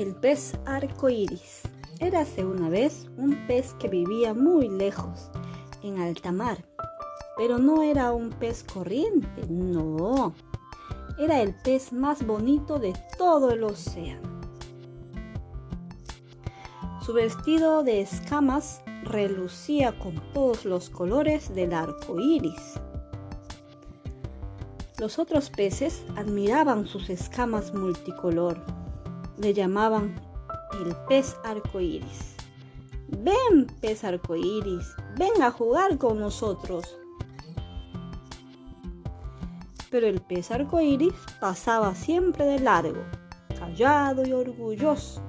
El pez arcoíris. Érase una vez un pez que vivía muy lejos, en alta mar. Pero no era un pez corriente, no. Era el pez más bonito de todo el océano. Su vestido de escamas relucía con todos los colores del arco iris. Los otros peces admiraban sus escamas multicolor le llamaban el pez arcoíris. Ven, pez arcoíris, ven a jugar con nosotros. Pero el pez arcoíris pasaba siempre de largo, callado y orgulloso,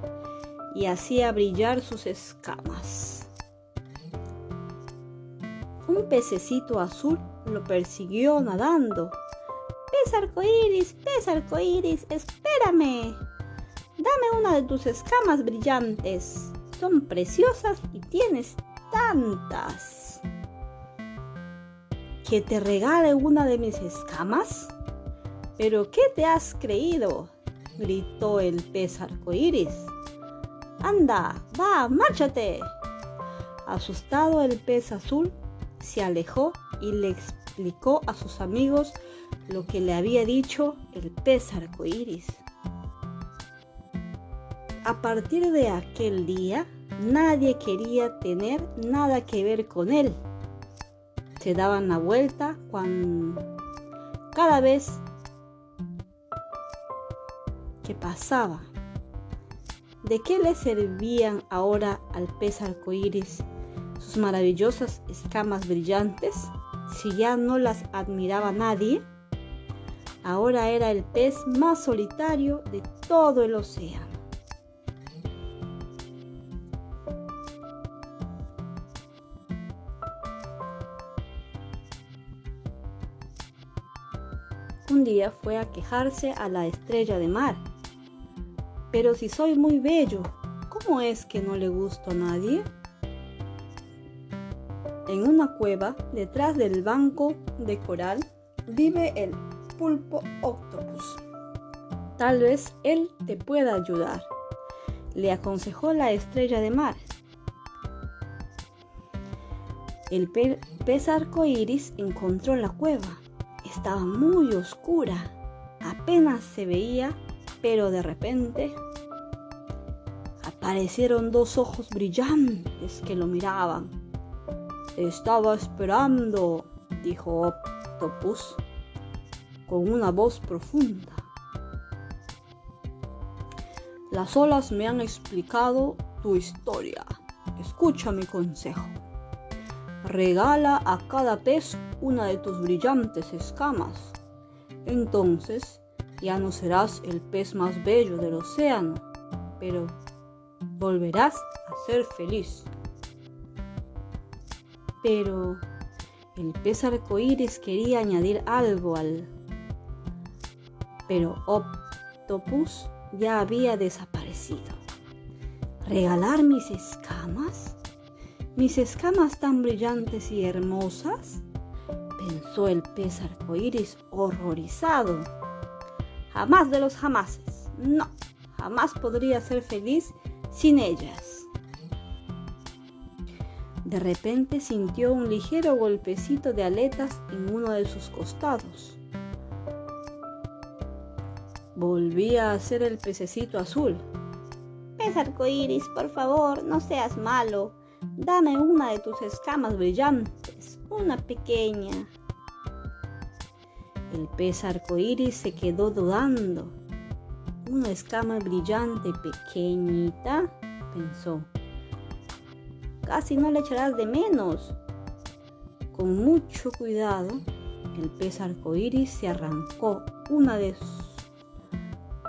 y hacía brillar sus escamas. Un pececito azul lo persiguió nadando. Pez arcoíris, pez arcoíris, espérame. Dame una de tus escamas brillantes. Son preciosas y tienes tantas. ¿Que te regale una de mis escamas? ¿Pero qué te has creído? gritó el pez arcoíris. Anda, va, márchate. Asustado el pez azul se alejó y le explicó a sus amigos lo que le había dicho el pez arcoíris. A partir de aquel día, nadie quería tener nada que ver con él. Se daban la vuelta cuando cada vez que pasaba. ¿De qué le servían ahora al pez arcoíris sus maravillosas escamas brillantes si ya no las admiraba nadie? Ahora era el pez más solitario de todo el océano. Un día fue a quejarse a la estrella de mar. Pero si soy muy bello, ¿cómo es que no le gusto a nadie? En una cueva, detrás del banco de coral, vive el pulpo octopus. Tal vez él te pueda ayudar, le aconsejó la estrella de mar. El pez arcoíris encontró la cueva estaba muy oscura. Apenas se veía, pero de repente aparecieron dos ojos brillantes que lo miraban. estaba esperando, dijo Octopus con una voz profunda. Las olas me han explicado tu historia. Escucha mi consejo. Regala a cada pez una de tus brillantes escamas. Entonces ya no serás el pez más bello del océano, pero volverás a ser feliz. Pero el pez arcoíris quería añadir algo al. Pero Octopus ya había desaparecido. ¿Regalar mis escamas? Mis escamas tan brillantes y hermosas? Pensó el pez arcoíris horrorizado. Jamás de los jamases. No, jamás podría ser feliz sin ellas. De repente sintió un ligero golpecito de aletas en uno de sus costados. Volvía a ser el pececito azul. Pez arcoíris, por favor, no seas malo. Dame una de tus escamas brillantes, una pequeña. El pez arcoíris se quedó dudando. Una escama brillante pequeñita, pensó. Casi no le echarás de menos. Con mucho cuidado, el pez arcoíris se arrancó una de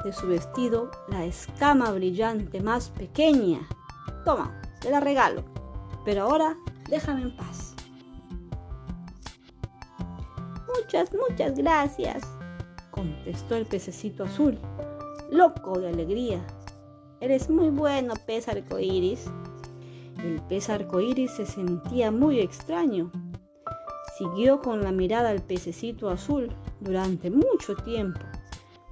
de su vestido la escama brillante más pequeña. Toma, te la regalo pero ahora déjame en paz. Muchas, muchas gracias, contestó el pececito azul, loco de alegría. Eres muy bueno, pez arcoíris. El pez arcoíris se sentía muy extraño. Siguió con la mirada al pececito azul durante mucho tiempo,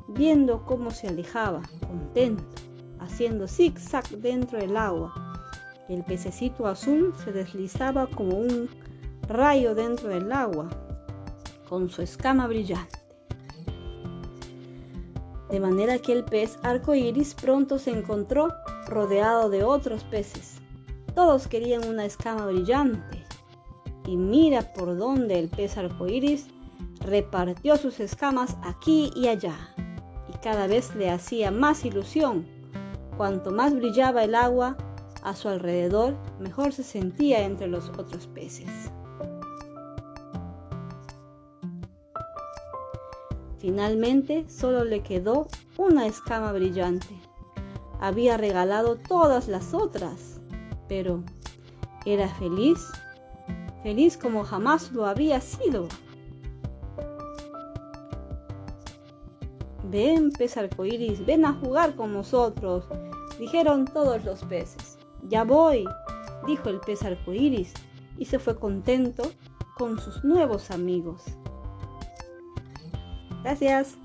viendo cómo se alejaba, contento, haciendo zigzag dentro del agua. El pececito azul se deslizaba como un rayo dentro del agua, con su escama brillante. De manera que el pez arcoíris pronto se encontró rodeado de otros peces. Todos querían una escama brillante. Y mira por dónde el pez arcoíris repartió sus escamas aquí y allá. Y cada vez le hacía más ilusión. Cuanto más brillaba el agua a su alrededor, mejor se sentía entre los otros peces. Finalmente solo le quedó una escama brillante. Había regalado todas las otras, pero ¿era feliz? Feliz como jamás lo había sido. Ven, pez arcoíris, ven a jugar con nosotros, dijeron todos los peces. Ya voy, dijo el pez arcoíris, y se fue contento con sus nuevos amigos. Gracias.